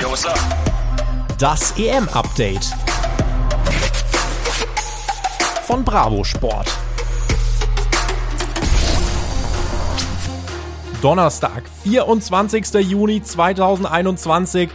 Yo, what's up? Das EM-Update von Bravo Sport. Donnerstag, 24. Juni 2021.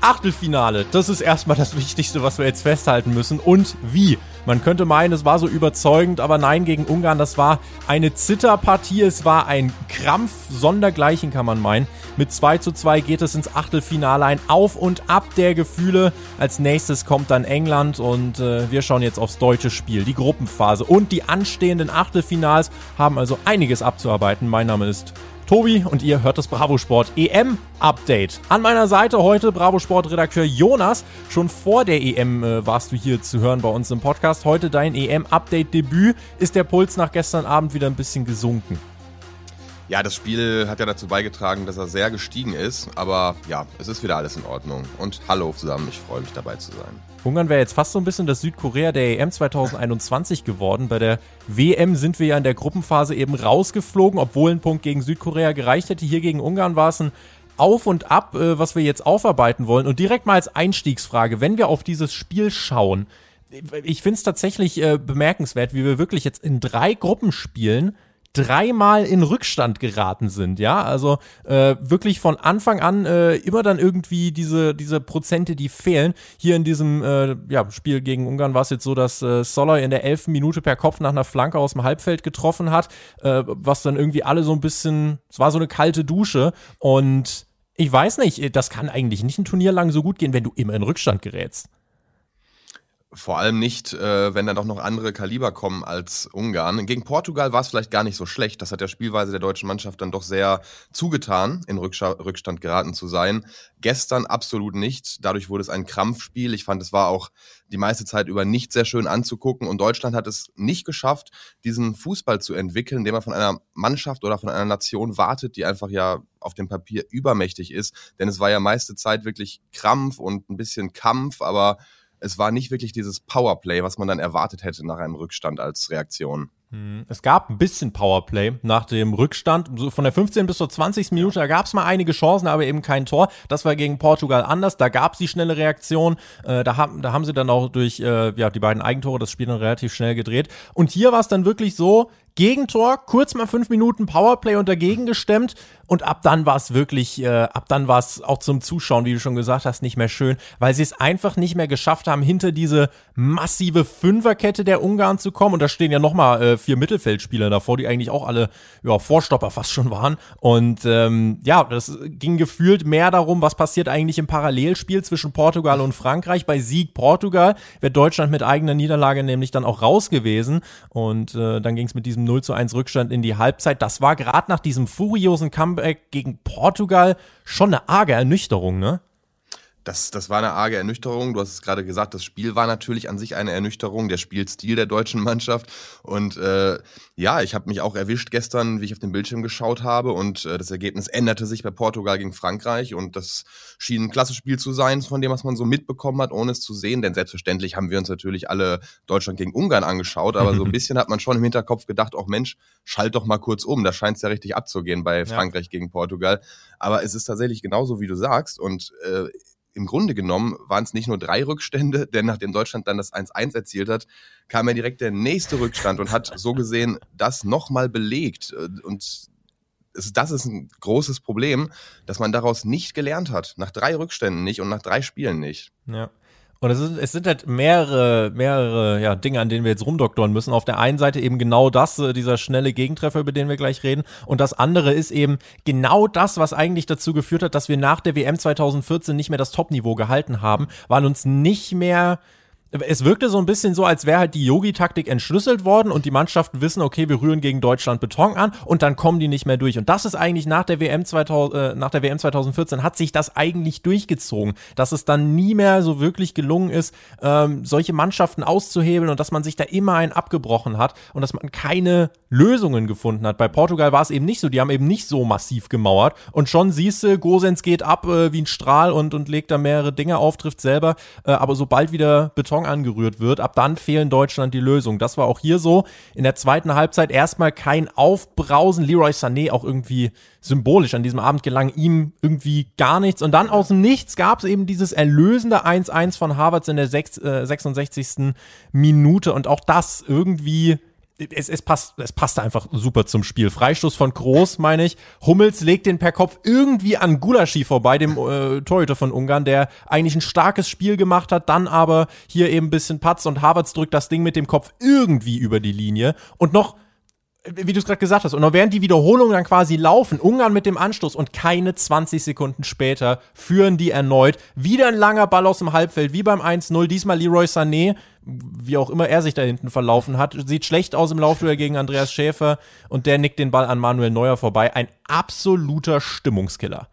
Achtelfinale, das ist erstmal das Wichtigste, was wir jetzt festhalten müssen. Und wie? Man könnte meinen, es war so überzeugend, aber nein, gegen Ungarn, das war eine Zitterpartie, es war ein Krampf sondergleichen, kann man meinen. Mit 2 zu 2 geht es ins Achtelfinale, ein Auf und Ab der Gefühle. Als nächstes kommt dann England und äh, wir schauen jetzt aufs deutsche Spiel, die Gruppenphase und die anstehenden Achtelfinals haben also einiges abzuarbeiten. Mein Name ist Tobi und ihr hört das Bravo Sport EM Update. An meiner Seite heute Bravo Sport Redakteur Jonas. Schon vor der EM äh, warst du hier zu hören bei uns im Podcast. Heute dein EM Update Debüt. Ist der Puls nach gestern Abend wieder ein bisschen gesunken? Ja, das Spiel hat ja dazu beigetragen, dass er sehr gestiegen ist. Aber ja, es ist wieder alles in Ordnung. Und hallo zusammen, ich freue mich dabei zu sein. Ungarn wäre jetzt fast so ein bisschen das Südkorea der EM 2021 geworden. Bei der WM sind wir ja in der Gruppenphase eben rausgeflogen, obwohl ein Punkt gegen Südkorea gereicht hätte. Hier gegen Ungarn war es ein Auf und Ab, äh, was wir jetzt aufarbeiten wollen. Und direkt mal als Einstiegsfrage, wenn wir auf dieses Spiel schauen, ich finde es tatsächlich äh, bemerkenswert, wie wir wirklich jetzt in drei Gruppen spielen dreimal in Rückstand geraten sind, ja, also äh, wirklich von Anfang an äh, immer dann irgendwie diese, diese Prozente, die fehlen. Hier in diesem äh, ja, Spiel gegen Ungarn war es jetzt so, dass äh, Soller in der elften Minute per Kopf nach einer Flanke aus dem Halbfeld getroffen hat, äh, was dann irgendwie alle so ein bisschen, es war so eine kalte Dusche und ich weiß nicht, das kann eigentlich nicht ein Turnier lang so gut gehen, wenn du immer in Rückstand gerätst. Vor allem nicht, äh, wenn dann doch noch andere Kaliber kommen als Ungarn. Gegen Portugal war es vielleicht gar nicht so schlecht. Das hat der Spielweise der deutschen Mannschaft dann doch sehr zugetan, in Rückstand geraten zu sein. Gestern absolut nicht. Dadurch wurde es ein Krampfspiel. Ich fand, es war auch die meiste Zeit über nicht sehr schön anzugucken. Und Deutschland hat es nicht geschafft, diesen Fußball zu entwickeln, den man von einer Mannschaft oder von einer Nation wartet, die einfach ja auf dem Papier übermächtig ist. Denn es war ja meiste Zeit wirklich Krampf und ein bisschen Kampf, aber es war nicht wirklich dieses Powerplay, was man dann erwartet hätte nach einem Rückstand als Reaktion. Hm, es gab ein bisschen Powerplay nach dem Rückstand. Von der 15. bis zur 20. Minute, da gab es mal einige Chancen, aber eben kein Tor. Das war gegen Portugal anders. Da gab es die schnelle Reaktion. Äh, da, haben, da haben sie dann auch durch äh, ja, die beiden Eigentore das Spiel dann relativ schnell gedreht. Und hier war es dann wirklich so, Gegentor, kurz mal fünf Minuten Powerplay und dagegen gestemmt. Und ab dann war es wirklich, äh, ab dann war es auch zum Zuschauen, wie du schon gesagt hast, nicht mehr schön, weil sie es einfach nicht mehr geschafft haben, hinter diese massive Fünferkette der Ungarn zu kommen. Und da stehen ja nochmal äh, vier Mittelfeldspieler davor, die eigentlich auch alle ja, Vorstopper fast schon waren. Und ähm, ja, das ging gefühlt mehr darum, was passiert eigentlich im Parallelspiel zwischen Portugal und Frankreich. Bei Sieg Portugal wäre Deutschland mit eigener Niederlage nämlich dann auch raus gewesen. Und äh, dann ging es mit diesem 0 zu 1 Rückstand in die Halbzeit. Das war gerade nach diesem furiosen Comeback gegen Portugal schon eine arge Ernüchterung, ne? Das, das war eine arge Ernüchterung. Du hast es gerade gesagt, das Spiel war natürlich an sich eine Ernüchterung, der Spielstil der deutschen Mannschaft. Und äh, ja, ich habe mich auch erwischt gestern, wie ich auf den Bildschirm geschaut habe. Und äh, das Ergebnis änderte sich bei Portugal gegen Frankreich. Und das schien ein klasse Spiel zu sein, von dem, was man so mitbekommen hat, ohne es zu sehen. Denn selbstverständlich haben wir uns natürlich alle Deutschland gegen Ungarn angeschaut. Aber so ein bisschen hat man schon im Hinterkopf gedacht, auch Mensch, schalt doch mal kurz um. Da scheint es ja richtig abzugehen bei Frankreich ja. gegen Portugal. Aber es ist tatsächlich genauso, wie du sagst. Und äh, im Grunde genommen waren es nicht nur drei Rückstände, denn nachdem Deutschland dann das 1-1 erzielt hat, kam ja direkt der nächste Rückstand und hat so gesehen das nochmal belegt. Und das ist ein großes Problem, dass man daraus nicht gelernt hat. Nach drei Rückständen nicht und nach drei Spielen nicht. Ja. Und es, ist, es sind halt mehrere, mehrere ja, Dinge, an denen wir jetzt rumdoktoren müssen. Auf der einen Seite eben genau das, äh, dieser schnelle Gegentreffer, über den wir gleich reden. Und das andere ist eben genau das, was eigentlich dazu geführt hat, dass wir nach der WM 2014 nicht mehr das Topniveau gehalten haben, weil uns nicht mehr es wirkte so ein bisschen so, als wäre halt die Yogi-Taktik entschlüsselt worden und die Mannschaften wissen, okay, wir rühren gegen Deutschland Beton an und dann kommen die nicht mehr durch. Und das ist eigentlich nach der WM, 2000, äh, nach der WM 2014 hat sich das eigentlich durchgezogen, dass es dann nie mehr so wirklich gelungen ist, ähm, solche Mannschaften auszuhebeln und dass man sich da immer einen abgebrochen hat und dass man keine Lösungen gefunden hat. Bei Portugal war es eben nicht so, die haben eben nicht so massiv gemauert und schon siehst du, Gosens geht ab äh, wie ein Strahl und, und legt da mehrere Dinge auf, trifft selber, äh, aber sobald wieder Beton Karton angerührt wird, ab dann fehlen Deutschland die Lösung. Das war auch hier so. In der zweiten Halbzeit erstmal kein Aufbrausen. Leroy Sané auch irgendwie symbolisch an diesem Abend gelang ihm irgendwie gar nichts. Und dann aus dem Nichts gab es eben dieses erlösende 1-1 von Harvards in der 6, äh, 66. Minute. Und auch das irgendwie es, es, passt, es passte einfach super zum Spiel. Freistoß von Groß, meine ich. Hummels legt den per Kopf irgendwie an Gulaschi vorbei, dem äh, Torhüter von Ungarn, der eigentlich ein starkes Spiel gemacht hat, dann aber hier eben ein bisschen patzt und Havertz drückt das Ding mit dem Kopf irgendwie über die Linie. Und noch wie du es gerade gesagt hast, und noch während die Wiederholungen dann quasi laufen, Ungarn mit dem Anstoß und keine 20 Sekunden später führen die erneut. Wieder ein langer Ball aus dem Halbfeld, wie beim 1-0. Diesmal Leroy Sané, wie auch immer er sich da hinten verlaufen hat, sieht schlecht aus im Laufduell gegen Andreas Schäfer und der nickt den Ball an Manuel Neuer vorbei. Ein absoluter Stimmungskiller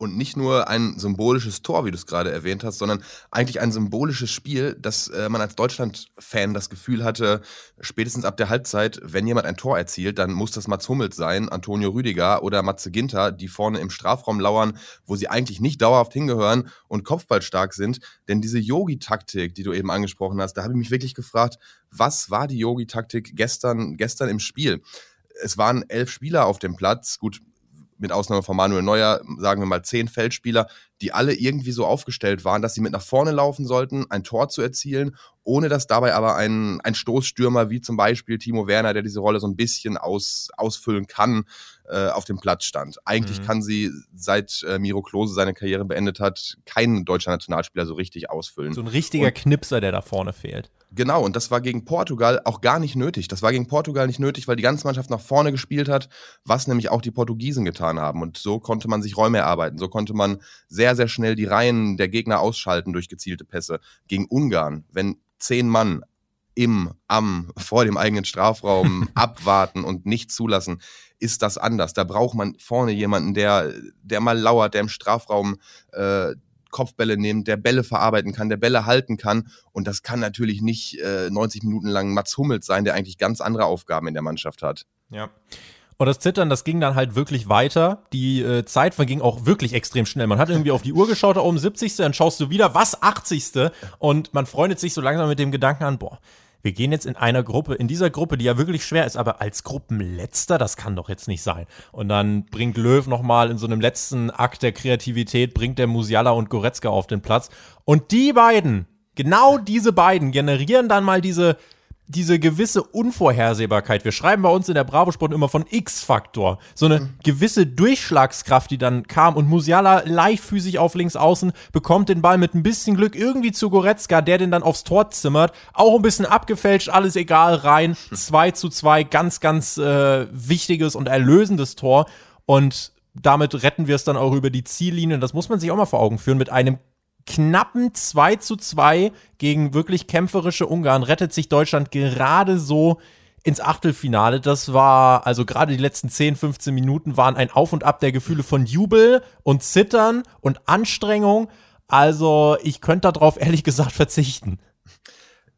und nicht nur ein symbolisches Tor, wie du es gerade erwähnt hast, sondern eigentlich ein symbolisches Spiel, dass äh, man als Deutschland-Fan das Gefühl hatte, spätestens ab der Halbzeit, wenn jemand ein Tor erzielt, dann muss das Mats Hummels sein, Antonio Rüdiger oder Matze Ginter, die vorne im Strafraum lauern, wo sie eigentlich nicht dauerhaft hingehören und kopfballstark sind. Denn diese Yogi-Taktik, die du eben angesprochen hast, da habe ich mich wirklich gefragt, was war die Yogi-Taktik gestern, gestern im Spiel? es waren elf Spieler auf dem Platz. Gut, mit Ausnahme von Manuel Neuer, sagen wir mal zehn Feldspieler, die alle irgendwie so aufgestellt waren, dass sie mit nach vorne laufen sollten, ein Tor zu erzielen, ohne dass dabei aber ein, ein Stoßstürmer wie zum Beispiel Timo Werner, der diese Rolle so ein bisschen aus, ausfüllen kann, äh, auf dem Platz stand. Eigentlich mhm. kann sie, seit äh, Miro Klose seine Karriere beendet hat, kein deutscher Nationalspieler so richtig ausfüllen. So ein richtiger Und, Knipser, der da vorne fehlt. Genau, und das war gegen Portugal auch gar nicht nötig. Das war gegen Portugal nicht nötig, weil die ganze Mannschaft nach vorne gespielt hat, was nämlich auch die Portugiesen getan haben. Und so konnte man sich Räume erarbeiten. So konnte man sehr, sehr schnell die Reihen der Gegner ausschalten durch gezielte Pässe. Gegen Ungarn, wenn zehn Mann im, am, vor dem eigenen Strafraum abwarten und nicht zulassen, ist das anders. Da braucht man vorne jemanden, der, der mal lauert, der im Strafraum äh, Kopfbälle nimmt, der Bälle verarbeiten kann, der Bälle halten kann. Und das kann natürlich nicht äh, 90 Minuten lang Mats Hummels sein, der eigentlich ganz andere Aufgaben in der Mannschaft hat. Ja. Und das Zittern, das ging dann halt wirklich weiter. Die äh, Zeit verging auch wirklich extrem schnell. Man hat irgendwie auf die Uhr geschaut, da oben 70. Dann schaust du wieder, was 80. Und man freundet sich so langsam mit dem Gedanken an, boah, wir gehen jetzt in einer Gruppe, in dieser Gruppe, die ja wirklich schwer ist, aber als Gruppenletzter, das kann doch jetzt nicht sein. Und dann bringt Löw nochmal in so einem letzten Akt der Kreativität, bringt der Musiala und Goretzka auf den Platz. Und die beiden, genau diese beiden, generieren dann mal diese diese gewisse Unvorhersehbarkeit. Wir schreiben bei uns in der Bravo Sport immer von X-Faktor. So eine mhm. gewisse Durchschlagskraft, die dann kam und Musiala leichtfüßig auf links außen bekommt den Ball mit ein bisschen Glück irgendwie zu Goretzka, der den dann aufs Tor zimmert. Auch ein bisschen abgefälscht, alles egal, rein. 2 zu 2, ganz, ganz äh, wichtiges und erlösendes Tor. Und damit retten wir es dann auch über die Ziellinie. Das muss man sich auch mal vor Augen führen mit einem knappen 2 zu 2 gegen wirklich kämpferische Ungarn rettet sich Deutschland gerade so ins Achtelfinale. Das war, also gerade die letzten 10, 15 Minuten waren ein Auf und Ab der Gefühle von Jubel und Zittern und Anstrengung. Also ich könnte darauf ehrlich gesagt verzichten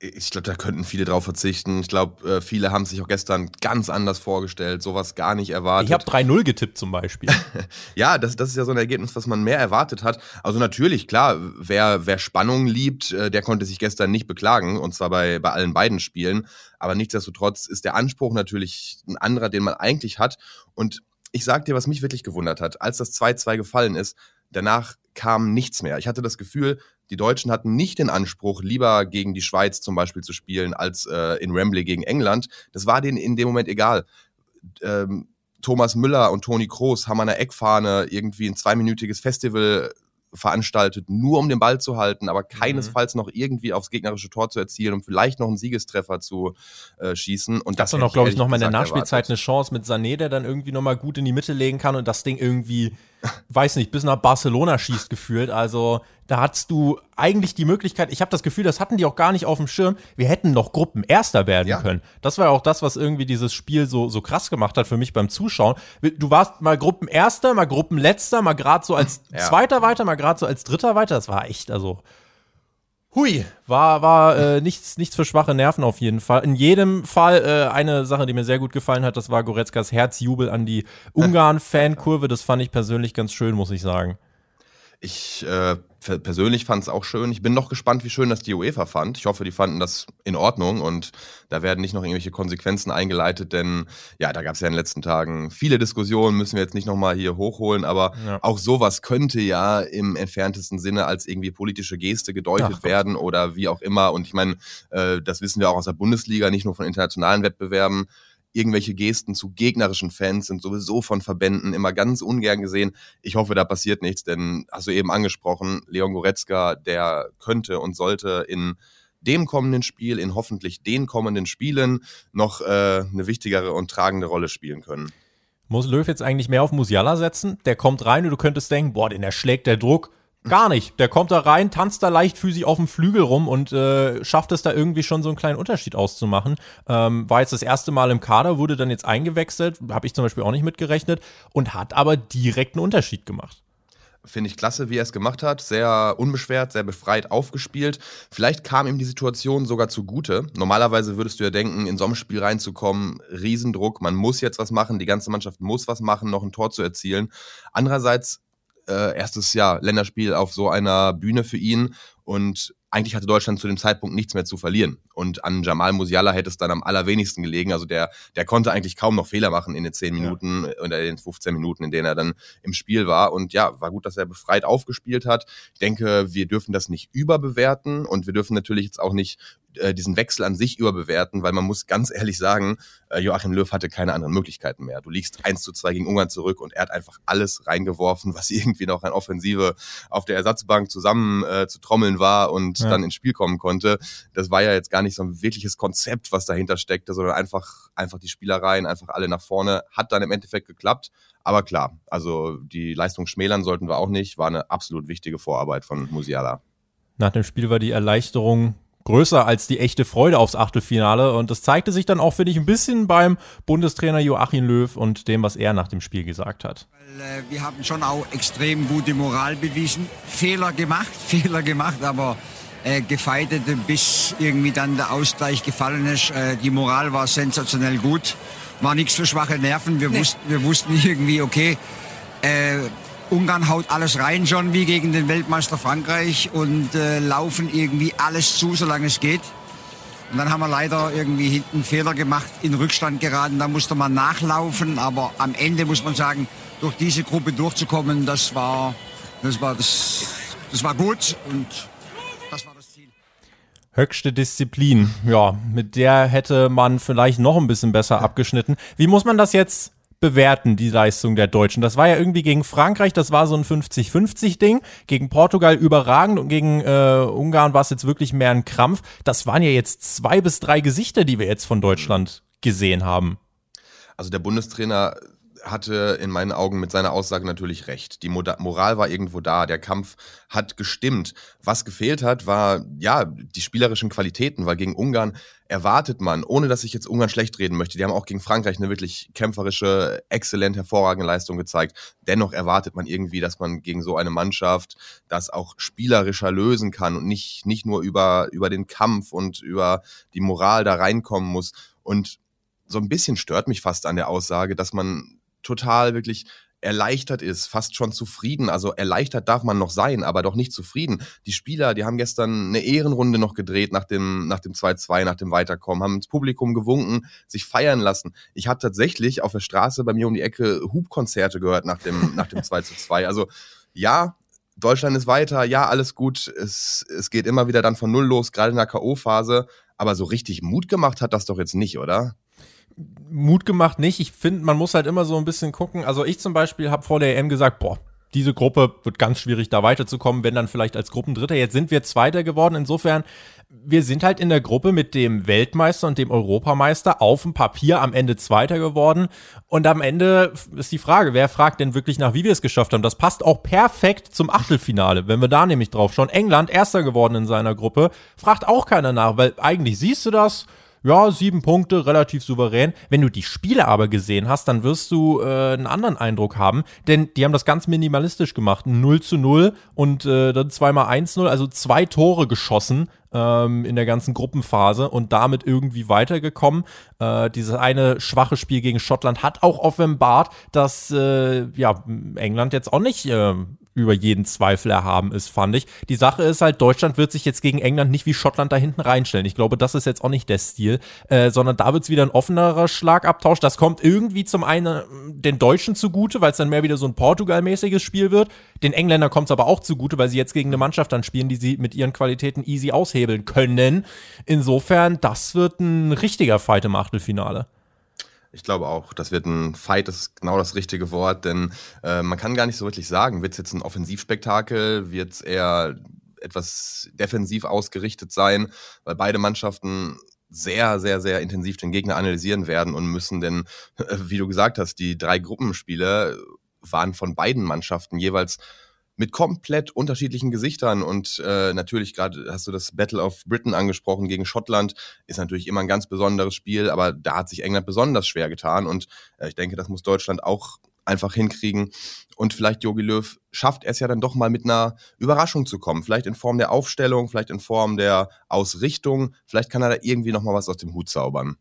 ich glaube, da könnten viele drauf verzichten. Ich glaube, äh, viele haben sich auch gestern ganz anders vorgestellt, sowas gar nicht erwartet. Ich habe 3-0 getippt zum Beispiel. ja, das, das ist ja so ein Ergebnis, was man mehr erwartet hat. Also natürlich, klar, wer, wer Spannung liebt, äh, der konnte sich gestern nicht beklagen, und zwar bei, bei allen beiden Spielen. Aber nichtsdestotrotz ist der Anspruch natürlich ein anderer, den man eigentlich hat. Und ich sag dir, was mich wirklich gewundert hat, als das 2-2 gefallen ist, danach kam nichts mehr. Ich hatte das Gefühl, die Deutschen hatten nicht den Anspruch, lieber gegen die Schweiz zum Beispiel zu spielen, als äh, in Wembley gegen England. Das war denen in dem Moment egal. Ähm, Thomas Müller und Toni Kroos haben an der Eckfahne irgendwie ein zweiminütiges Festival veranstaltet, nur um den Ball zu halten, aber keinesfalls mhm. noch irgendwie aufs gegnerische Tor zu erzielen und vielleicht noch einen Siegestreffer zu äh, schießen. Und das dann noch, glaube ich, noch mal in der Nachspielzeit erwartet. eine Chance mit Sané, der dann irgendwie noch mal gut in die Mitte legen kann und das Ding irgendwie, weiß nicht, bis nach Barcelona schießt gefühlt. Also da hattest du eigentlich die Möglichkeit, ich habe das Gefühl, das hatten die auch gar nicht auf dem Schirm, wir hätten noch Gruppenerster werden ja. können. Das war ja auch das, was irgendwie dieses Spiel so, so krass gemacht hat für mich beim Zuschauen. Du warst mal Gruppenerster, mal Gruppenletzter, mal gerade so als ja. Zweiter weiter, mal gerade so als Dritter weiter. Das war echt, also Hui, war, war äh, nichts, nichts für schwache Nerven auf jeden Fall. In jedem Fall äh, eine Sache, die mir sehr gut gefallen hat, das war Goretzkas Herzjubel an die Ungarn-Fankurve. Das fand ich persönlich ganz schön, muss ich sagen Ich äh, persönlich fand es auch schön. Ich bin noch gespannt, wie schön das die UEFA fand. Ich hoffe, die fanden das in Ordnung und da werden nicht noch irgendwelche Konsequenzen eingeleitet, denn ja, da gab es ja in den letzten Tagen viele Diskussionen, müssen wir jetzt nicht nochmal hier hochholen, aber ja. auch sowas könnte ja im entferntesten Sinne als irgendwie politische Geste gedeutet Ach, werden oder wie auch immer. Und ich meine, äh, das wissen wir auch aus der Bundesliga, nicht nur von internationalen Wettbewerben irgendwelche Gesten zu gegnerischen Fans sind sowieso von Verbänden immer ganz ungern gesehen. Ich hoffe, da passiert nichts, denn hast du eben angesprochen, Leon Goretzka, der könnte und sollte in dem kommenden Spiel, in hoffentlich den kommenden Spielen noch äh, eine wichtigere und tragende Rolle spielen können. Muss Löw jetzt eigentlich mehr auf Musiala setzen? Der kommt rein und du könntest denken, boah, den erschlägt der Druck Gar nicht. Der kommt da rein, tanzt da leichtfüßig auf dem Flügel rum und äh, schafft es da irgendwie schon so einen kleinen Unterschied auszumachen. Ähm, war jetzt das erste Mal im Kader, wurde dann jetzt eingewechselt, habe ich zum Beispiel auch nicht mitgerechnet und hat aber direkt einen Unterschied gemacht. Finde ich klasse, wie er es gemacht hat. Sehr unbeschwert, sehr befreit aufgespielt. Vielleicht kam ihm die Situation sogar zugute. Normalerweise würdest du ja denken, in so ein Spiel reinzukommen, Riesendruck, man muss jetzt was machen, die ganze Mannschaft muss was machen, noch ein Tor zu erzielen. Andererseits äh, erstes Jahr Länderspiel auf so einer Bühne für ihn und eigentlich hatte Deutschland zu dem Zeitpunkt nichts mehr zu verlieren. Und an Jamal Musiala hätte es dann am allerwenigsten gelegen. Also der, der konnte eigentlich kaum noch Fehler machen in den 10 Minuten ja. oder in den 15 Minuten, in denen er dann im Spiel war. Und ja, war gut, dass er befreit aufgespielt hat. Ich denke, wir dürfen das nicht überbewerten und wir dürfen natürlich jetzt auch nicht äh, diesen Wechsel an sich überbewerten, weil man muss ganz ehrlich sagen, äh, Joachim Löw hatte keine anderen Möglichkeiten mehr. Du liegst 1 zu 2 gegen Ungarn zurück und er hat einfach alles reingeworfen, was irgendwie noch an Offensive auf der Ersatzbank zusammen äh, zu trommeln war und ja. dann ins Spiel kommen konnte. Das war ja jetzt gar nicht so ein wirkliches Konzept, was dahinter steckte, sondern einfach, einfach die Spielereien, einfach alle nach vorne. Hat dann im Endeffekt geklappt. Aber klar, also die Leistung schmälern sollten wir auch nicht. War eine absolut wichtige Vorarbeit von Musiala. Nach dem Spiel war die Erleichterung größer als die echte Freude aufs Achtelfinale. Und das zeigte sich dann auch, finde ich, ein bisschen beim Bundestrainer Joachim Löw und dem, was er nach dem Spiel gesagt hat. Äh, wir haben schon auch extrem gute Moral bewiesen. Fehler gemacht, Fehler gemacht, aber äh, gefeitet, bis irgendwie dann der Ausgleich gefallen ist. Äh, die Moral war sensationell gut. War nichts für schwache Nerven. Wir, nee. wussten, wir wussten irgendwie, okay, äh, Ungarn haut alles rein schon wie gegen den Weltmeister Frankreich und äh, laufen irgendwie alles zu, solange es geht. Und dann haben wir leider irgendwie hinten Fehler gemacht, in Rückstand geraten. Da musste man nachlaufen, aber am Ende muss man sagen, durch diese Gruppe durchzukommen, das war, das war, das, das war gut und das war das Ziel. Höchste Disziplin, ja, mit der hätte man vielleicht noch ein bisschen besser abgeschnitten. Wie muss man das jetzt bewerten, die Leistung der Deutschen. Das war ja irgendwie gegen Frankreich, das war so ein 50-50-Ding. Gegen Portugal überragend und gegen äh, Ungarn war es jetzt wirklich mehr ein Krampf. Das waren ja jetzt zwei bis drei Gesichter, die wir jetzt von Deutschland gesehen haben. Also der Bundestrainer hatte in meinen Augen mit seiner Aussage natürlich recht. Die Moral war irgendwo da, der Kampf hat gestimmt. Was gefehlt hat, war ja die spielerischen Qualitäten, weil gegen Ungarn erwartet man, ohne dass ich jetzt Ungarn schlecht reden möchte, die haben auch gegen Frankreich eine wirklich kämpferische, exzellent hervorragende Leistung gezeigt. Dennoch erwartet man irgendwie, dass man gegen so eine Mannschaft das auch spielerischer lösen kann und nicht, nicht nur über, über den Kampf und über die Moral da reinkommen muss. Und so ein bisschen stört mich fast an der Aussage, dass man total wirklich erleichtert ist, fast schon zufrieden. Also erleichtert darf man noch sein, aber doch nicht zufrieden. Die Spieler, die haben gestern eine Ehrenrunde noch gedreht nach dem nach dem 2-2, nach dem Weiterkommen, haben ins Publikum gewunken, sich feiern lassen. Ich habe tatsächlich auf der Straße bei mir um die Ecke Hubkonzerte gehört nach dem nach dem 2 2. Also ja, Deutschland ist weiter, ja, alles gut. Es, es geht immer wieder dann von Null los, gerade in der K.O.-Phase. Aber so richtig Mut gemacht hat das doch jetzt nicht, oder? Mut gemacht nicht. Ich finde, man muss halt immer so ein bisschen gucken. Also ich zum Beispiel habe vor der EM gesagt, boah, diese Gruppe wird ganz schwierig, da weiterzukommen, wenn dann vielleicht als Gruppendritter. Jetzt sind wir Zweiter geworden. Insofern, wir sind halt in der Gruppe mit dem Weltmeister und dem Europameister auf dem Papier am Ende Zweiter geworden. Und am Ende ist die Frage, wer fragt denn wirklich nach, wie wir es geschafft haben? Das passt auch perfekt zum Achtelfinale. Wenn wir da nämlich drauf schauen, England, Erster geworden in seiner Gruppe, fragt auch keiner nach, weil eigentlich siehst du das, ja, sieben Punkte, relativ souverän. Wenn du die Spiele aber gesehen hast, dann wirst du äh, einen anderen Eindruck haben, denn die haben das ganz minimalistisch gemacht. 0 zu 0 und äh, dann zweimal 1-0, also zwei Tore geschossen ähm, in der ganzen Gruppenphase und damit irgendwie weitergekommen. Äh, dieses eine schwache Spiel gegen Schottland hat auch offenbart, dass äh, ja, England jetzt auch nicht äh, über jeden Zweifel erhaben ist, fand ich. Die Sache ist halt, Deutschland wird sich jetzt gegen England nicht wie Schottland da hinten reinstellen. Ich glaube, das ist jetzt auch nicht der Stil, äh, sondern da wird es wieder ein offenerer Schlagabtausch. Das kommt irgendwie zum einen den Deutschen zugute, weil es dann mehr wieder so ein Portugal-mäßiges Spiel wird. Den Engländern kommt es aber auch zugute, weil sie jetzt gegen eine Mannschaft dann spielen, die sie mit ihren Qualitäten easy aushebeln können. Insofern, das wird ein richtiger Fight im Achtelfinale. Ich glaube auch, das wird ein Fight, das ist genau das richtige Wort, denn äh, man kann gar nicht so wirklich sagen, wird es jetzt ein Offensivspektakel, wird es eher etwas defensiv ausgerichtet sein, weil beide Mannschaften sehr, sehr, sehr intensiv den Gegner analysieren werden und müssen, denn, äh, wie du gesagt hast, die drei Gruppenspiele waren von beiden Mannschaften jeweils mit komplett unterschiedlichen Gesichtern und äh, natürlich gerade hast du das Battle of Britain angesprochen gegen Schottland ist natürlich immer ein ganz besonderes Spiel, aber da hat sich England besonders schwer getan und äh, ich denke, das muss Deutschland auch einfach hinkriegen und vielleicht Jogi Löw schafft es ja dann doch mal mit einer Überraschung zu kommen, vielleicht in Form der Aufstellung, vielleicht in Form der Ausrichtung, vielleicht kann er da irgendwie noch mal was aus dem Hut zaubern.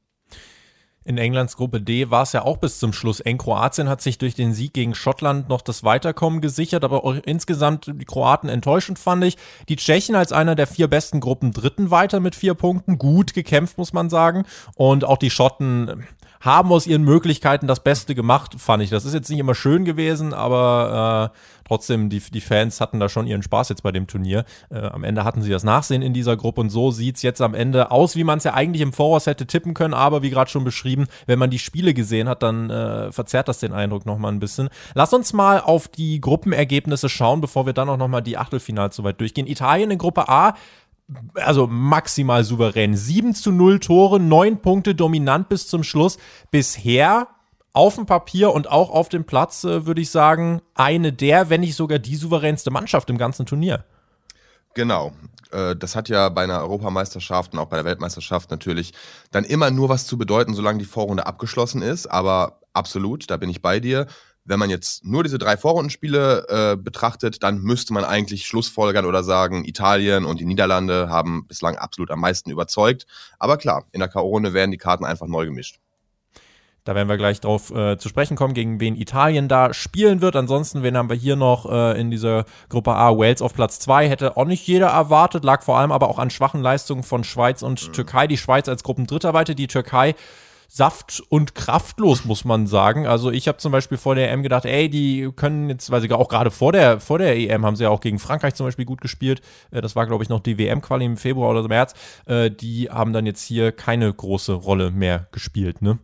In Englands Gruppe D war es ja auch bis zum Schluss eng. Kroatien hat sich durch den Sieg gegen Schottland noch das Weiterkommen gesichert, aber auch insgesamt die Kroaten enttäuschend fand ich. Die Tschechen als einer der vier besten Gruppen Dritten weiter mit vier Punkten. Gut gekämpft, muss man sagen. Und auch die Schotten haben aus ihren Möglichkeiten das Beste gemacht, fand ich. Das ist jetzt nicht immer schön gewesen, aber äh, trotzdem, die, die Fans hatten da schon ihren Spaß jetzt bei dem Turnier. Äh, am Ende hatten sie das Nachsehen in dieser Gruppe und so sieht es jetzt am Ende aus, wie man es ja eigentlich im Voraus hätte tippen können, aber wie gerade schon beschrieben, wenn man die Spiele gesehen hat, dann äh, verzerrt das den Eindruck nochmal ein bisschen. Lass uns mal auf die Gruppenergebnisse schauen, bevor wir dann auch nochmal die Achtelfinals soweit durchgehen. Italien in Gruppe A also maximal souverän. 7 zu 0 Tore, 9 Punkte dominant bis zum Schluss. Bisher auf dem Papier und auch auf dem Platz, äh, würde ich sagen, eine der, wenn nicht sogar die souveränste Mannschaft im ganzen Turnier. Genau. Äh, das hat ja bei einer Europameisterschaft und auch bei der Weltmeisterschaft natürlich dann immer nur was zu bedeuten, solange die Vorrunde abgeschlossen ist. Aber absolut, da bin ich bei dir wenn man jetzt nur diese drei Vorrundenspiele äh, betrachtet, dann müsste man eigentlich Schlussfolgern oder sagen, Italien und die Niederlande haben bislang absolut am meisten überzeugt. Aber klar, in der K.O.-Runde werden die Karten einfach neu gemischt. Da werden wir gleich drauf äh, zu sprechen kommen, gegen wen Italien da spielen wird. Ansonsten, wen haben wir hier noch äh, in dieser Gruppe A? Wales auf Platz 2 hätte auch nicht jeder erwartet, lag vor allem aber auch an schwachen Leistungen von Schweiz und mhm. Türkei. Die Schweiz als Gruppendritter weiter, die Türkei saft- und kraftlos, muss man sagen. Also ich habe zum Beispiel vor der EM gedacht, ey, die können jetzt, weil sie auch gerade vor der, vor der EM haben sie ja auch gegen Frankreich zum Beispiel gut gespielt. Äh, das war, glaube ich, noch die WM-Quali im Februar oder März. Äh, die haben dann jetzt hier keine große Rolle mehr gespielt, ne?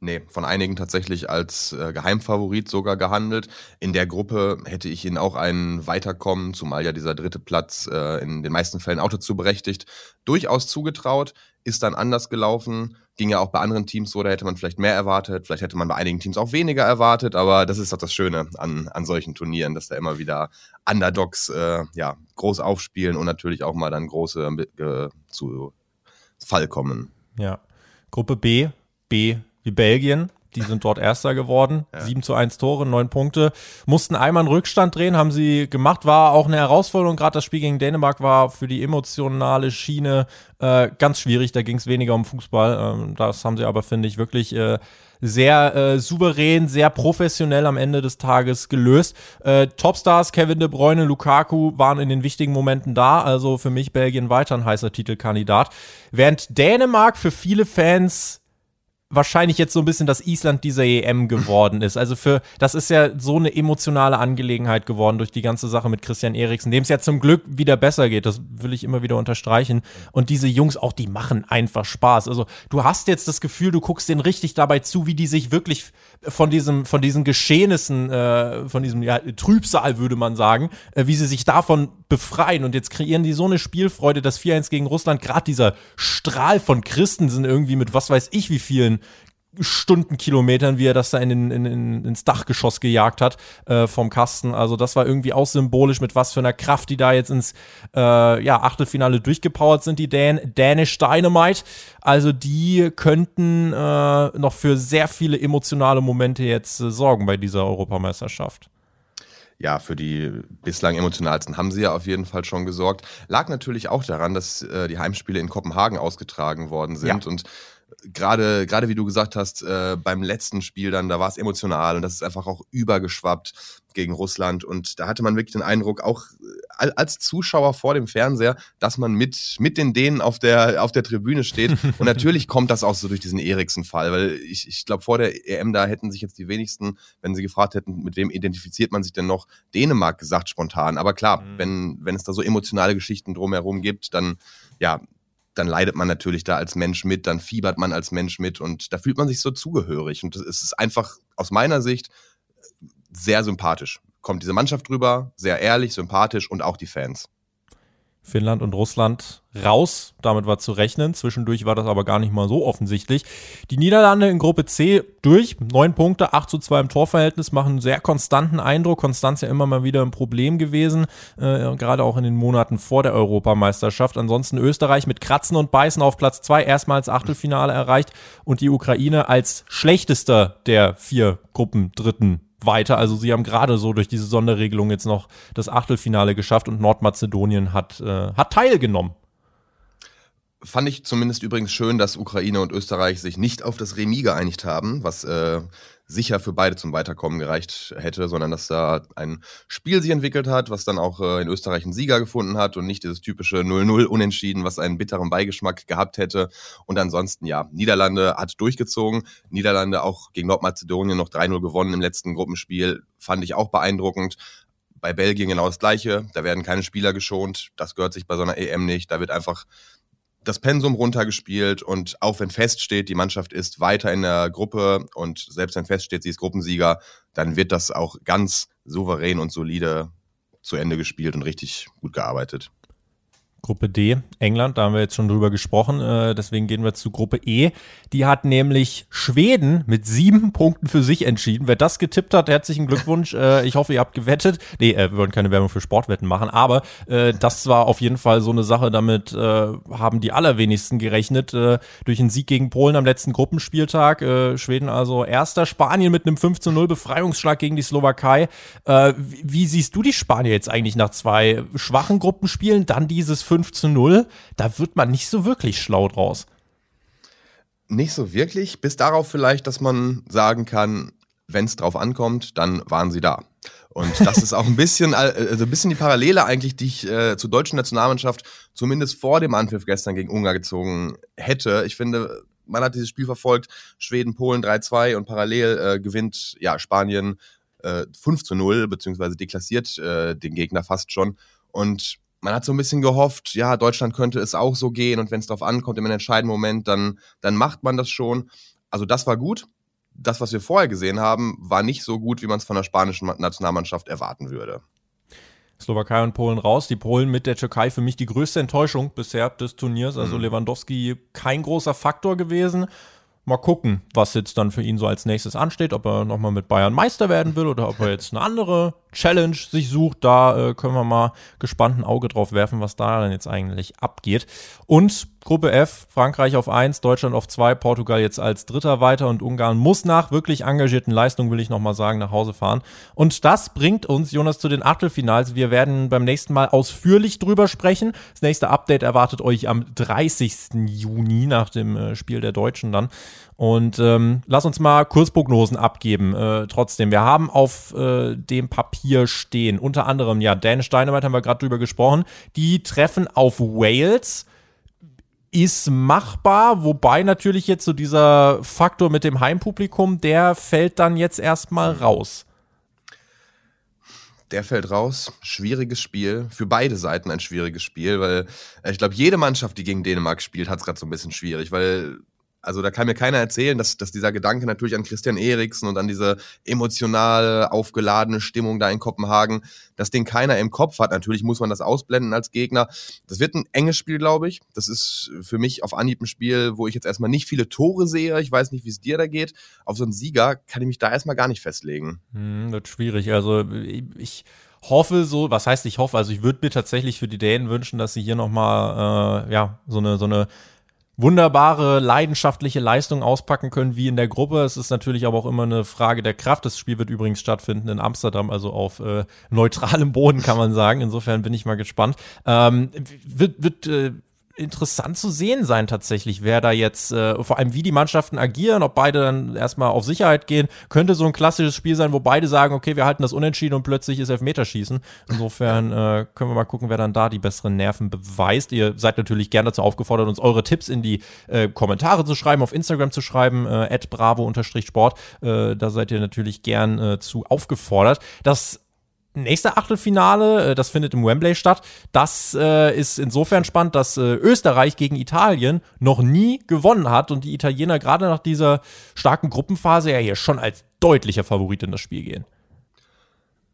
Nee, von einigen tatsächlich als äh, Geheimfavorit sogar gehandelt. In der Gruppe hätte ich ihnen auch ein Weiterkommen, zumal ja dieser dritte Platz äh, in den meisten Fällen auch dazu berechtigt, durchaus zugetraut. Ist dann anders gelaufen. Ging ja auch bei anderen Teams so, da hätte man vielleicht mehr erwartet. Vielleicht hätte man bei einigen Teams auch weniger erwartet. Aber das ist doch das Schöne an, an solchen Turnieren, dass da immer wieder Underdogs äh, ja, groß aufspielen und natürlich auch mal dann große äh, zu Fall kommen. Ja. Gruppe B, B wie Belgien. Die sind dort Erster geworden. Ja. 7 zu 1 Tore, 9 Punkte. Mussten einmal einen Rückstand drehen, haben sie gemacht. War auch eine Herausforderung. Gerade das Spiel gegen Dänemark war für die emotionale Schiene äh, ganz schwierig. Da ging es weniger um Fußball. Ähm, das haben sie aber, finde ich, wirklich äh, sehr äh, souverän, sehr professionell am Ende des Tages gelöst. Äh, Topstars Kevin De Bruyne, Lukaku waren in den wichtigen Momenten da. Also für mich Belgien weiter ein heißer Titelkandidat. Während Dänemark für viele Fans wahrscheinlich jetzt so ein bisschen das Island dieser EM geworden ist. Also für, das ist ja so eine emotionale Angelegenheit geworden durch die ganze Sache mit Christian Eriksen, dem es ja zum Glück wieder besser geht. Das will ich immer wieder unterstreichen. Und diese Jungs auch, die machen einfach Spaß. Also du hast jetzt das Gefühl, du guckst denen richtig dabei zu, wie die sich wirklich von diesem, von diesen Geschehnissen, äh, von diesem ja, Trübsal, würde man sagen, äh, wie sie sich davon befreien. Und jetzt kreieren die so eine Spielfreude, das 4-1 gegen Russland, gerade dieser Strahl von Christensen irgendwie mit was weiß ich wie vielen Stundenkilometern, wie er das da in, in, in, ins Dachgeschoss gejagt hat äh, vom Kasten. Also das war irgendwie auch symbolisch, mit was für einer Kraft die da jetzt ins äh, ja, Achtelfinale durchgepowert sind, die Dan Danish Dynamite. Also die könnten äh, noch für sehr viele emotionale Momente jetzt äh, sorgen bei dieser Europameisterschaft ja, für die bislang emotionalsten haben sie ja auf jeden Fall schon gesorgt. Lag natürlich auch daran, dass äh, die Heimspiele in Kopenhagen ausgetragen worden sind. Ja. Und gerade, gerade wie du gesagt hast, äh, beim letzten Spiel dann, da war es emotional und das ist einfach auch übergeschwappt gegen Russland. Und da hatte man wirklich den Eindruck, auch äh, als Zuschauer vor dem Fernseher, dass man mit, mit den Dänen auf der, auf der Tribüne steht. Und natürlich kommt das auch so durch diesen Eriksen-Fall, weil ich, ich glaube, vor der EM, da hätten sich jetzt die wenigsten, wenn sie gefragt hätten, mit wem identifiziert man sich denn noch, Dänemark gesagt spontan. Aber klar, mhm. wenn, wenn es da so emotionale Geschichten drumherum gibt, dann, ja, dann leidet man natürlich da als Mensch mit, dann fiebert man als Mensch mit und da fühlt man sich so zugehörig. Und das ist einfach aus meiner Sicht sehr sympathisch. Kommt diese Mannschaft drüber, sehr ehrlich, sympathisch und auch die Fans. Finnland und Russland raus. Damit war zu rechnen. Zwischendurch war das aber gar nicht mal so offensichtlich. Die Niederlande in Gruppe C durch. Neun Punkte, 8 zu 2 im Torverhältnis, machen einen sehr konstanten Eindruck. Konstanz ja immer mal wieder ein Problem gewesen, äh, gerade auch in den Monaten vor der Europameisterschaft. Ansonsten Österreich mit Kratzen und Beißen auf Platz 2 erstmals Achtelfinale erreicht und die Ukraine als schlechtester der vier Gruppen Dritten weiter. Also sie haben gerade so durch diese Sonderregelung jetzt noch das Achtelfinale geschafft und Nordmazedonien hat, äh, hat teilgenommen. Fand ich zumindest übrigens schön, dass Ukraine und Österreich sich nicht auf das Remis geeinigt haben, was äh, sicher für beide zum Weiterkommen gereicht hätte, sondern dass da ein Spiel sich entwickelt hat, was dann auch äh, in Österreich einen Sieger gefunden hat und nicht dieses typische 0-0 Unentschieden, was einen bitteren Beigeschmack gehabt hätte. Und ansonsten, ja, Niederlande hat durchgezogen. Niederlande auch gegen Nordmazedonien noch 3-0 gewonnen im letzten Gruppenspiel. Fand ich auch beeindruckend. Bei Belgien genau das Gleiche. Da werden keine Spieler geschont. Das gehört sich bei so einer EM nicht. Da wird einfach das Pensum runtergespielt und auch wenn feststeht, die Mannschaft ist weiter in der Gruppe und selbst wenn feststeht, sie ist Gruppensieger, dann wird das auch ganz souverän und solide zu Ende gespielt und richtig gut gearbeitet. Gruppe D, England, da haben wir jetzt schon drüber gesprochen, äh, deswegen gehen wir zu Gruppe E. Die hat nämlich Schweden mit sieben Punkten für sich entschieden. Wer das getippt hat, herzlichen Glückwunsch. Äh, ich hoffe, ihr habt gewettet. Nee, äh, wir wollen keine Werbung für Sportwetten machen, aber das war auf jeden Fall so eine Sache, damit haben die allerwenigsten gerechnet. Durch einen Sieg gegen Polen am letzten Gruppenspieltag. Schweden also erster, Spanien mit einem 5 zu 0 Befreiungsschlag gegen die Slowakei. Wie siehst du die Spanier jetzt eigentlich nach zwei schwachen Gruppenspielen, dann dieses 5 zu 0, da wird man nicht so wirklich schlau draus. Nicht so wirklich, bis darauf vielleicht, dass man sagen kann, wenn es drauf ankommt, dann waren sie da. Und das ist auch ein bisschen, also ein bisschen die Parallele eigentlich, die ich äh, zur deutschen Nationalmannschaft zumindest vor dem Anpfiff gestern gegen Ungarn gezogen hätte. Ich finde, man hat dieses Spiel verfolgt, Schweden, Polen 3-2 und parallel äh, gewinnt ja Spanien äh, 5 zu 0, beziehungsweise deklassiert äh, den Gegner fast schon. Und man hat so ein bisschen gehofft, ja, Deutschland könnte es auch so gehen und wenn es darauf ankommt im entscheidenden Moment, dann, dann macht man das schon. Also das war gut. Das, was wir vorher gesehen haben, war nicht so gut, wie man es von der spanischen Nationalmannschaft erwarten würde. Slowakei und Polen raus. Die Polen mit der Türkei für mich die größte Enttäuschung bisher des Turniers. Also mhm. Lewandowski kein großer Faktor gewesen. Mal gucken, was jetzt dann für ihn so als nächstes ansteht, ob er nochmal mit Bayern Meister werden will oder ob er jetzt eine andere Challenge sich sucht. Da äh, können wir mal gespannt ein Auge drauf werfen, was da dann jetzt eigentlich abgeht. Und Gruppe F, Frankreich auf 1, Deutschland auf 2, Portugal jetzt als Dritter weiter und Ungarn muss nach wirklich engagierten Leistungen, will ich nochmal sagen, nach Hause fahren. Und das bringt uns, Jonas, zu den Achtelfinals. Wir werden beim nächsten Mal ausführlich drüber sprechen. Das nächste Update erwartet euch am 30. Juni nach dem äh, Spiel der Deutschen dann. Und ähm, lass uns mal Kursprognosen abgeben. Äh, trotzdem, wir haben auf äh, dem Papier stehen, unter anderem, ja, Dan Steinemeit haben wir gerade drüber gesprochen, die treffen auf Wales ist machbar, wobei natürlich jetzt so dieser Faktor mit dem Heimpublikum, der fällt dann jetzt erstmal raus. Der fällt raus. Schwieriges Spiel. Für beide Seiten ein schwieriges Spiel, weil äh, ich glaube, jede Mannschaft, die gegen Dänemark spielt, hat es gerade so ein bisschen schwierig, weil also da kann mir keiner erzählen, dass, dass dieser Gedanke natürlich an Christian Eriksen und an diese emotional aufgeladene Stimmung da in Kopenhagen, dass den keiner im Kopf hat. Natürlich muss man das ausblenden als Gegner. Das wird ein enges Spiel, glaube ich. Das ist für mich auf Anhieb ein Spiel, wo ich jetzt erstmal nicht viele Tore sehe. Ich weiß nicht, wie es dir da geht. Auf so einen Sieger kann ich mich da erstmal gar nicht festlegen. Hm, wird schwierig. Also ich hoffe so, was heißt ich hoffe, also ich würde mir tatsächlich für die Dänen wünschen, dass sie hier nochmal äh, ja, so eine, so eine wunderbare, leidenschaftliche Leistung auspacken können wie in der Gruppe. Es ist natürlich aber auch immer eine Frage der Kraft. Das Spiel wird übrigens stattfinden in Amsterdam, also auf äh, neutralem Boden, kann man sagen. Insofern bin ich mal gespannt. Ähm, wird wird äh, interessant zu sehen sein tatsächlich, wer da jetzt, äh, vor allem wie die Mannschaften agieren, ob beide dann erstmal auf Sicherheit gehen, könnte so ein klassisches Spiel sein, wo beide sagen, okay, wir halten das unentschieden und plötzlich ist Elfmeterschießen. Insofern äh, können wir mal gucken, wer dann da die besseren Nerven beweist. Ihr seid natürlich gerne dazu aufgefordert, uns eure Tipps in die äh, Kommentare zu schreiben, auf Instagram zu schreiben, äh, bravo-sport. Äh, da seid ihr natürlich gern äh, zu aufgefordert. Das nächste Achtelfinale, äh, das findet im Wembley statt. Das äh, ist insofern spannend, dass äh, Österreich gegen Italien noch nie gewonnen hat und die Italiener gerade nach dieser starken Gruppenphase ja hier schon als deutlicher Favorit in das Spiel gehen.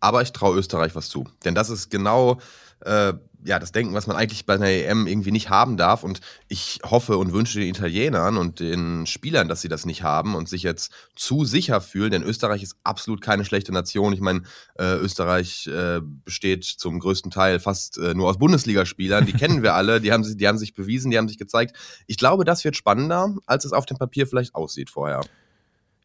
Aber ich traue Österreich was zu. Denn das ist genau äh, ja, das Denken, was man eigentlich bei einer EM irgendwie nicht haben darf. Und ich hoffe und wünsche den Italienern und den Spielern, dass sie das nicht haben und sich jetzt zu sicher fühlen, denn Österreich ist absolut keine schlechte Nation. Ich meine, äh, Österreich äh, besteht zum größten Teil fast äh, nur aus Bundesligaspielern. Die kennen wir alle, die haben, sie, die haben sich bewiesen, die haben sich gezeigt. Ich glaube, das wird spannender, als es auf dem Papier vielleicht aussieht vorher.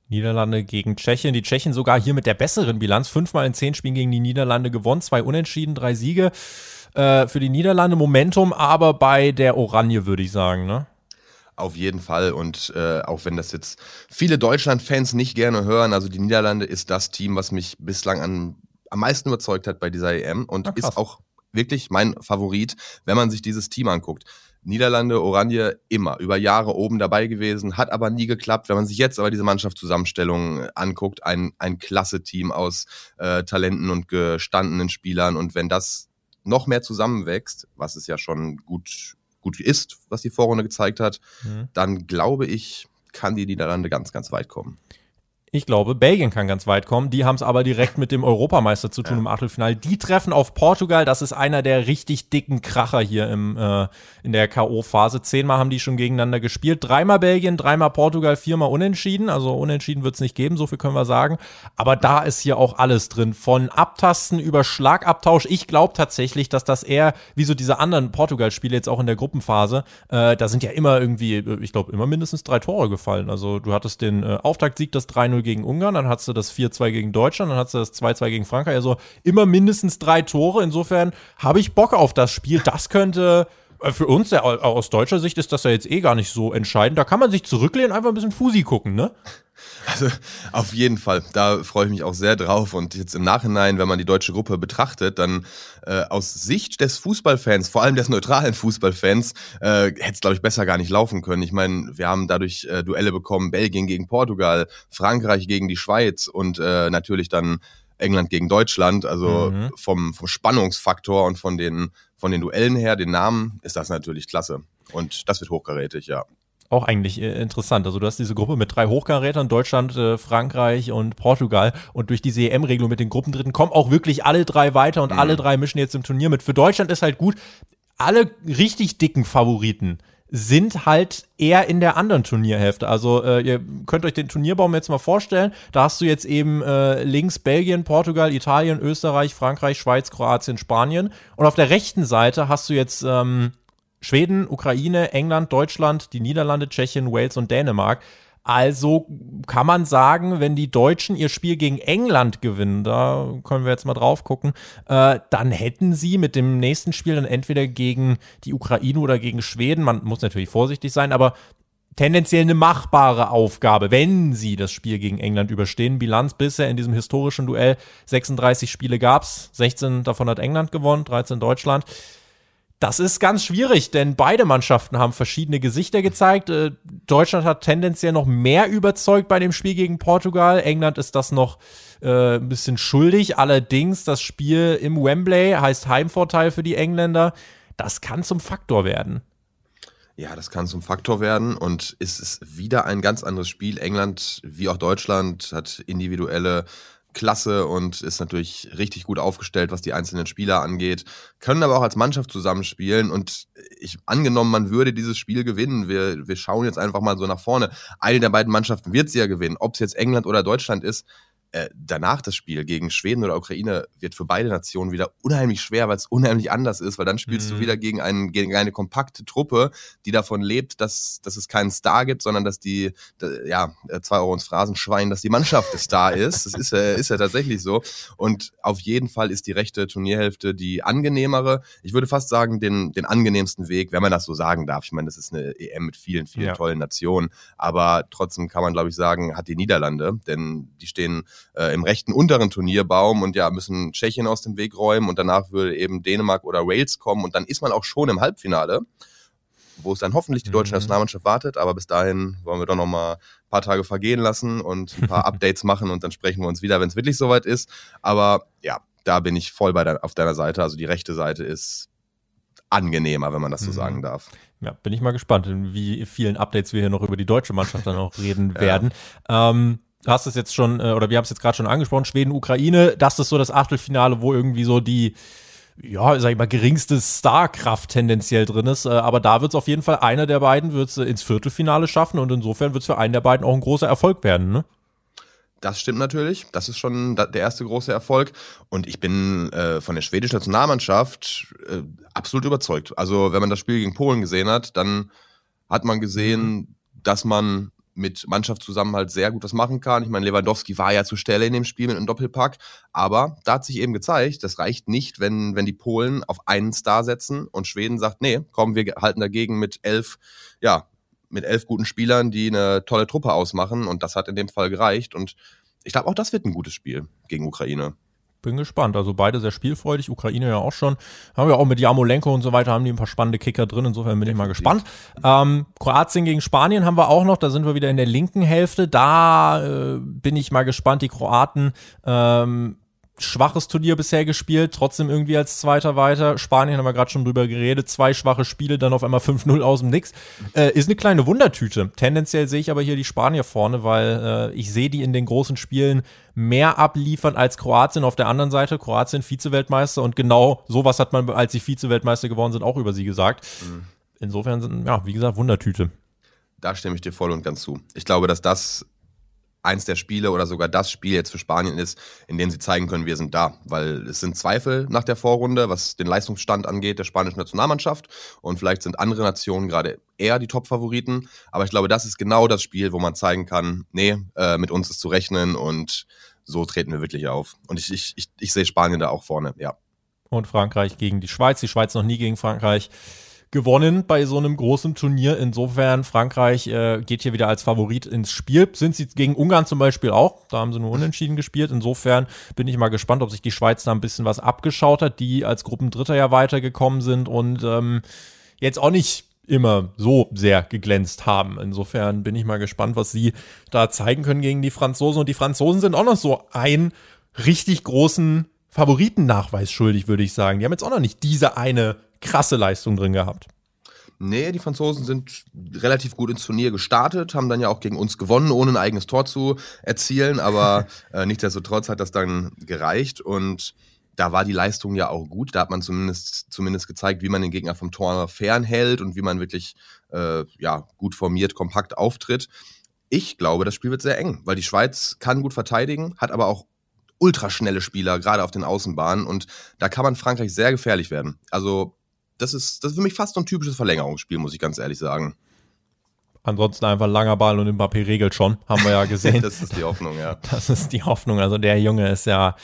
Niederlande gegen Tschechien. Die Tschechen sogar hier mit der besseren Bilanz. Fünfmal in zehn Spielen gegen die Niederlande gewonnen. Zwei Unentschieden, drei Siege äh, für die Niederlande. Momentum aber bei der Oranje, würde ich sagen, ne? Auf jeden Fall. Und äh, auch wenn das jetzt viele Deutschland-Fans nicht gerne hören, also die Niederlande ist das Team, was mich bislang an, am meisten überzeugt hat bei dieser EM und ah, ist auch wirklich mein Favorit, wenn man sich dieses Team anguckt. Niederlande, Oranje immer über Jahre oben dabei gewesen, hat aber nie geklappt. Wenn man sich jetzt aber diese Mannschaftszusammenstellung anguckt, ein, ein klasse Team aus äh, Talenten und gestandenen Spielern. Und wenn das noch mehr zusammenwächst, was es ja schon gut, gut ist, was die Vorrunde gezeigt hat, mhm. dann glaube ich, kann die Niederlande ganz, ganz weit kommen. Ich glaube, Belgien kann ganz weit kommen. Die haben es aber direkt mit dem Europameister zu tun ja. im Achtelfinale. Die treffen auf Portugal. Das ist einer der richtig dicken Kracher hier im, äh, in der K.O.-Phase. Zehnmal haben die schon gegeneinander gespielt. Dreimal Belgien, dreimal Portugal, viermal Unentschieden. Also Unentschieden wird es nicht geben, so viel können wir sagen. Aber da ist hier auch alles drin. Von Abtasten über Schlagabtausch. Ich glaube tatsächlich, dass das eher wie so diese anderen Portugal-Spiele jetzt auch in der Gruppenphase, äh, da sind ja immer irgendwie, ich glaube, immer mindestens drei Tore gefallen. Also du hattest den äh, Auftaktsieg, das 3-0 gegen Ungarn, dann hattest du das 4-2 gegen Deutschland, dann hattest du das 2-2 gegen Frankreich. Also immer mindestens drei Tore. Insofern habe ich Bock auf das Spiel. Das könnte für uns ja, aus deutscher Sicht ist das ja jetzt eh gar nicht so entscheidend. Da kann man sich zurücklehnen, einfach ein bisschen Fusi gucken, ne? Also auf jeden Fall, da freue ich mich auch sehr drauf. Und jetzt im Nachhinein, wenn man die deutsche Gruppe betrachtet, dann äh, aus Sicht des Fußballfans, vor allem des neutralen Fußballfans, äh, hätte es, glaube ich, besser gar nicht laufen können. Ich meine, wir haben dadurch äh, Duelle bekommen, Belgien gegen Portugal, Frankreich gegen die Schweiz und äh, natürlich dann England gegen Deutschland. Also mhm. vom, vom Spannungsfaktor und von den, von den Duellen her, den Namen, ist das natürlich klasse. Und das wird hochkarätig, ja auch eigentlich äh, interessant. Also du hast diese Gruppe mit drei Hochkarätern, Deutschland, äh, Frankreich und Portugal. Und durch diese EM-Regelung mit den Gruppendritten kommen auch wirklich alle drei weiter und mhm. alle drei mischen jetzt im Turnier mit. Für Deutschland ist halt gut, alle richtig dicken Favoriten sind halt eher in der anderen Turnierhälfte. Also äh, ihr könnt euch den Turnierbaum jetzt mal vorstellen. Da hast du jetzt eben äh, links Belgien, Portugal, Italien, Österreich, Frankreich, Schweiz, Kroatien, Spanien. Und auf der rechten Seite hast du jetzt ähm, Schweden, Ukraine, England, Deutschland, die Niederlande, Tschechien, Wales und Dänemark. Also kann man sagen, wenn die Deutschen ihr Spiel gegen England gewinnen, da können wir jetzt mal drauf gucken, äh, dann hätten sie mit dem nächsten Spiel dann entweder gegen die Ukraine oder gegen Schweden, man muss natürlich vorsichtig sein, aber tendenziell eine machbare Aufgabe, wenn sie das Spiel gegen England überstehen. Bilanz bisher in diesem historischen Duell 36 Spiele gab's, 16 davon hat England gewonnen, 13 Deutschland. Das ist ganz schwierig, denn beide Mannschaften haben verschiedene Gesichter gezeigt. Äh, Deutschland hat tendenziell noch mehr überzeugt bei dem Spiel gegen Portugal. England ist das noch äh, ein bisschen schuldig. Allerdings, das Spiel im Wembley heißt Heimvorteil für die Engländer. Das kann zum Faktor werden. Ja, das kann zum Faktor werden und es ist wieder ein ganz anderes Spiel. England wie auch Deutschland hat individuelle klasse und ist natürlich richtig gut aufgestellt, was die einzelnen Spieler angeht, können aber auch als Mannschaft zusammenspielen und ich angenommen, man würde dieses Spiel gewinnen. Wir, wir schauen jetzt einfach mal so nach vorne. Eine der beiden Mannschaften wird sie ja gewinnen. Ob es jetzt England oder Deutschland ist, äh, danach das Spiel gegen Schweden oder Ukraine wird für beide Nationen wieder unheimlich schwer, weil es unheimlich anders ist, weil dann spielst mhm. du wieder gegen, einen, gegen eine kompakte Truppe, die davon lebt, dass, dass es keinen Star gibt, sondern dass die, ja, äh, zwei Euro ins Phrasenschwein, dass die Mannschaft der Star ist. Das ist, äh, ist ja tatsächlich so. Und auf jeden Fall ist die rechte Turnierhälfte die angenehmere. Ich würde fast sagen, den, den angenehmsten Weg, wenn man das so sagen darf. Ich meine, das ist eine EM mit vielen, vielen ja. tollen Nationen. Aber trotzdem kann man, glaube ich, sagen, hat die Niederlande, denn die stehen äh, im rechten unteren Turnierbaum und ja, müssen Tschechien aus dem Weg räumen und danach würde eben Dänemark oder Wales kommen und dann ist man auch schon im Halbfinale wo es dann hoffentlich die deutsche mhm. Nationalmannschaft wartet. Aber bis dahin wollen wir doch noch mal ein paar Tage vergehen lassen und ein paar Updates machen und dann sprechen wir uns wieder, wenn es wirklich soweit ist. Aber ja, da bin ich voll bei de auf deiner Seite. Also die rechte Seite ist angenehmer, wenn man das so mhm. sagen darf. Ja, bin ich mal gespannt, in wie vielen Updates wir hier noch über die deutsche Mannschaft dann auch reden werden. Ähm, Du hast es jetzt schon, äh, oder wir haben es jetzt gerade schon angesprochen, Schweden, Ukraine, das ist so das Achtelfinale, wo irgendwie so die, ja, sag ich mal, geringste Starkraft tendenziell drin ist. Äh, aber da wird es auf jeden Fall einer der beiden wird's ins Viertelfinale schaffen und insofern wird es für einen der beiden auch ein großer Erfolg werden, ne? Das stimmt natürlich. Das ist schon der erste große Erfolg. Und ich bin äh, von der schwedischen Nationalmannschaft äh, absolut überzeugt. Also, wenn man das Spiel gegen Polen gesehen hat, dann hat man gesehen, mhm. dass man mit Mannschaftszusammenhalt sehr gut was machen kann. Ich meine, Lewandowski war ja zur Stelle in dem Spiel mit einem Doppelpack, aber da hat sich eben gezeigt, das reicht nicht, wenn, wenn die Polen auf einen Star setzen und Schweden sagt, nee, komm, wir halten dagegen mit elf, ja, mit elf guten Spielern, die eine tolle Truppe ausmachen. Und das hat in dem Fall gereicht. Und ich glaube, auch das wird ein gutes Spiel gegen Ukraine bin gespannt. Also beide sehr spielfreudig, Ukraine ja auch schon. Haben wir auch mit Jamolenko und so weiter, haben die ein paar spannende Kicker drin. Insofern bin ich mal gespannt. Ähm, Kroatien gegen Spanien haben wir auch noch. Da sind wir wieder in der linken Hälfte. Da äh, bin ich mal gespannt. Die Kroaten ähm, schwaches Turnier bisher gespielt, trotzdem irgendwie als Zweiter weiter. Spanien haben wir gerade schon drüber geredet, zwei schwache Spiele, dann auf einmal 5-0 aus dem Nix. Äh, ist eine kleine Wundertüte. Tendenziell sehe ich aber hier die Spanier vorne, weil äh, ich sehe die in den großen Spielen mehr abliefern als Kroatien auf der anderen Seite. Kroatien Vize-Weltmeister und genau sowas hat man, als sie Vize-Weltmeister geworden sind, auch über sie gesagt. Mhm. Insofern sind, ja, wie gesagt, Wundertüte. Da stimme ich dir voll und ganz zu. Ich glaube, dass das eins der Spiele oder sogar das Spiel jetzt für Spanien ist, in dem sie zeigen können, wir sind da. Weil es sind Zweifel nach der Vorrunde, was den Leistungsstand angeht der spanischen Nationalmannschaft. Und vielleicht sind andere Nationen gerade eher die Top-Favoriten. Aber ich glaube, das ist genau das Spiel, wo man zeigen kann, nee, äh, mit uns ist zu rechnen und so treten wir wirklich auf. Und ich, ich, ich, ich sehe Spanien da auch vorne, ja. Und Frankreich gegen die Schweiz. Die Schweiz noch nie gegen Frankreich gewonnen bei so einem großen Turnier. Insofern, Frankreich äh, geht hier wieder als Favorit ins Spiel. Sind sie gegen Ungarn zum Beispiel auch. Da haben sie nur unentschieden gespielt. Insofern bin ich mal gespannt, ob sich die Schweiz da ein bisschen was abgeschaut hat, die als Gruppendritter ja weitergekommen sind und ähm, jetzt auch nicht immer so sehr geglänzt haben. Insofern bin ich mal gespannt, was sie da zeigen können gegen die Franzosen. Und die Franzosen sind auch noch so einen richtig großen Favoritennachweis schuldig, würde ich sagen. Die haben jetzt auch noch nicht diese eine krasse Leistung drin gehabt. Nee, die Franzosen sind relativ gut ins Turnier gestartet, haben dann ja auch gegen uns gewonnen, ohne ein eigenes Tor zu erzielen, aber äh, nichtsdestotrotz hat das dann gereicht und da war die Leistung ja auch gut. Da hat man zumindest, zumindest gezeigt, wie man den Gegner vom Tor fernhält und wie man wirklich äh, ja, gut formiert, kompakt auftritt. Ich glaube, das Spiel wird sehr eng, weil die Schweiz kann gut verteidigen, hat aber auch ultraschnelle Spieler, gerade auf den Außenbahnen und da kann man Frankreich sehr gefährlich werden. Also das ist, das ist für mich fast so ein typisches Verlängerungsspiel, muss ich ganz ehrlich sagen. Ansonsten einfach langer Ball und Mbappé regelt schon, haben wir ja gesehen. das ist die Hoffnung, ja. Das ist die Hoffnung. Also der Junge ist ja,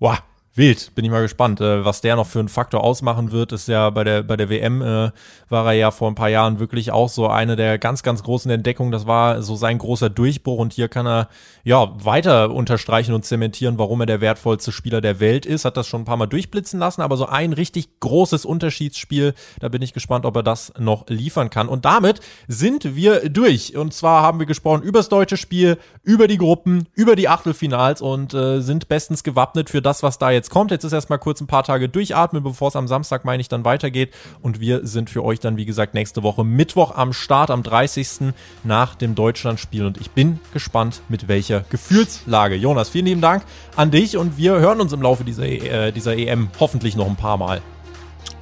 wow, Wild, bin ich mal gespannt. Äh, was der noch für einen Faktor ausmachen wird, ist ja bei der, bei der WM äh, war er ja vor ein paar Jahren wirklich auch so eine der ganz, ganz großen Entdeckungen. Das war so sein großer Durchbruch und hier kann er ja weiter unterstreichen und zementieren, warum er der wertvollste Spieler der Welt ist. Hat das schon ein paar Mal durchblitzen lassen, aber so ein richtig großes Unterschiedsspiel, da bin ich gespannt, ob er das noch liefern kann. Und damit sind wir durch. Und zwar haben wir gesprochen über das deutsche Spiel, über die Gruppen, über die Achtelfinals und äh, sind bestens gewappnet für das, was da jetzt jetzt kommt. Jetzt ist erstmal kurz ein paar Tage durchatmen, bevor es am Samstag, meine ich, dann weitergeht. Und wir sind für euch dann, wie gesagt, nächste Woche Mittwoch am Start, am 30. nach dem Deutschlandspiel. Und ich bin gespannt, mit welcher Gefühlslage. Jonas, vielen lieben Dank an dich und wir hören uns im Laufe dieser, äh, dieser EM hoffentlich noch ein paar Mal.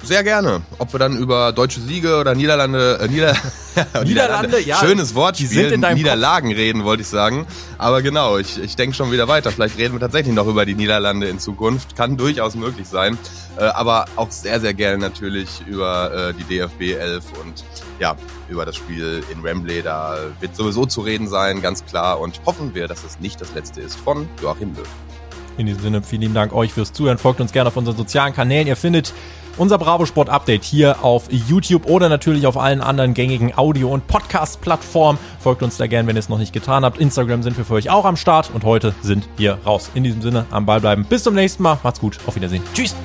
Sehr gerne. Ob wir dann über deutsche Siege oder Niederlande, äh, Nieder Niederlande, ja. Schönes Wortspiel. Die sind in deinem Niederlagen reden, wollte ich sagen. Aber genau, ich, ich denke schon wieder weiter. Vielleicht reden wir tatsächlich noch über die Niederlande in Zukunft. Kann durchaus möglich sein. Äh, aber auch sehr, sehr gerne natürlich über äh, die DFB 11 und ja, über das Spiel in Wembley. Da wird sowieso zu reden sein, ganz klar. Und hoffen wir, dass es nicht das letzte ist von Joachim Löw. In diesem Sinne, vielen Dank euch fürs Zuhören. Folgt uns gerne auf unseren sozialen Kanälen. Ihr findet unser Bravo Sport Update hier auf YouTube oder natürlich auf allen anderen gängigen Audio- und Podcast-Plattformen. Folgt uns da gerne, wenn ihr es noch nicht getan habt. Instagram sind wir für euch auch am Start und heute sind wir raus. In diesem Sinne, am Ball bleiben. Bis zum nächsten Mal. Macht's gut. Auf Wiedersehen. Tschüss.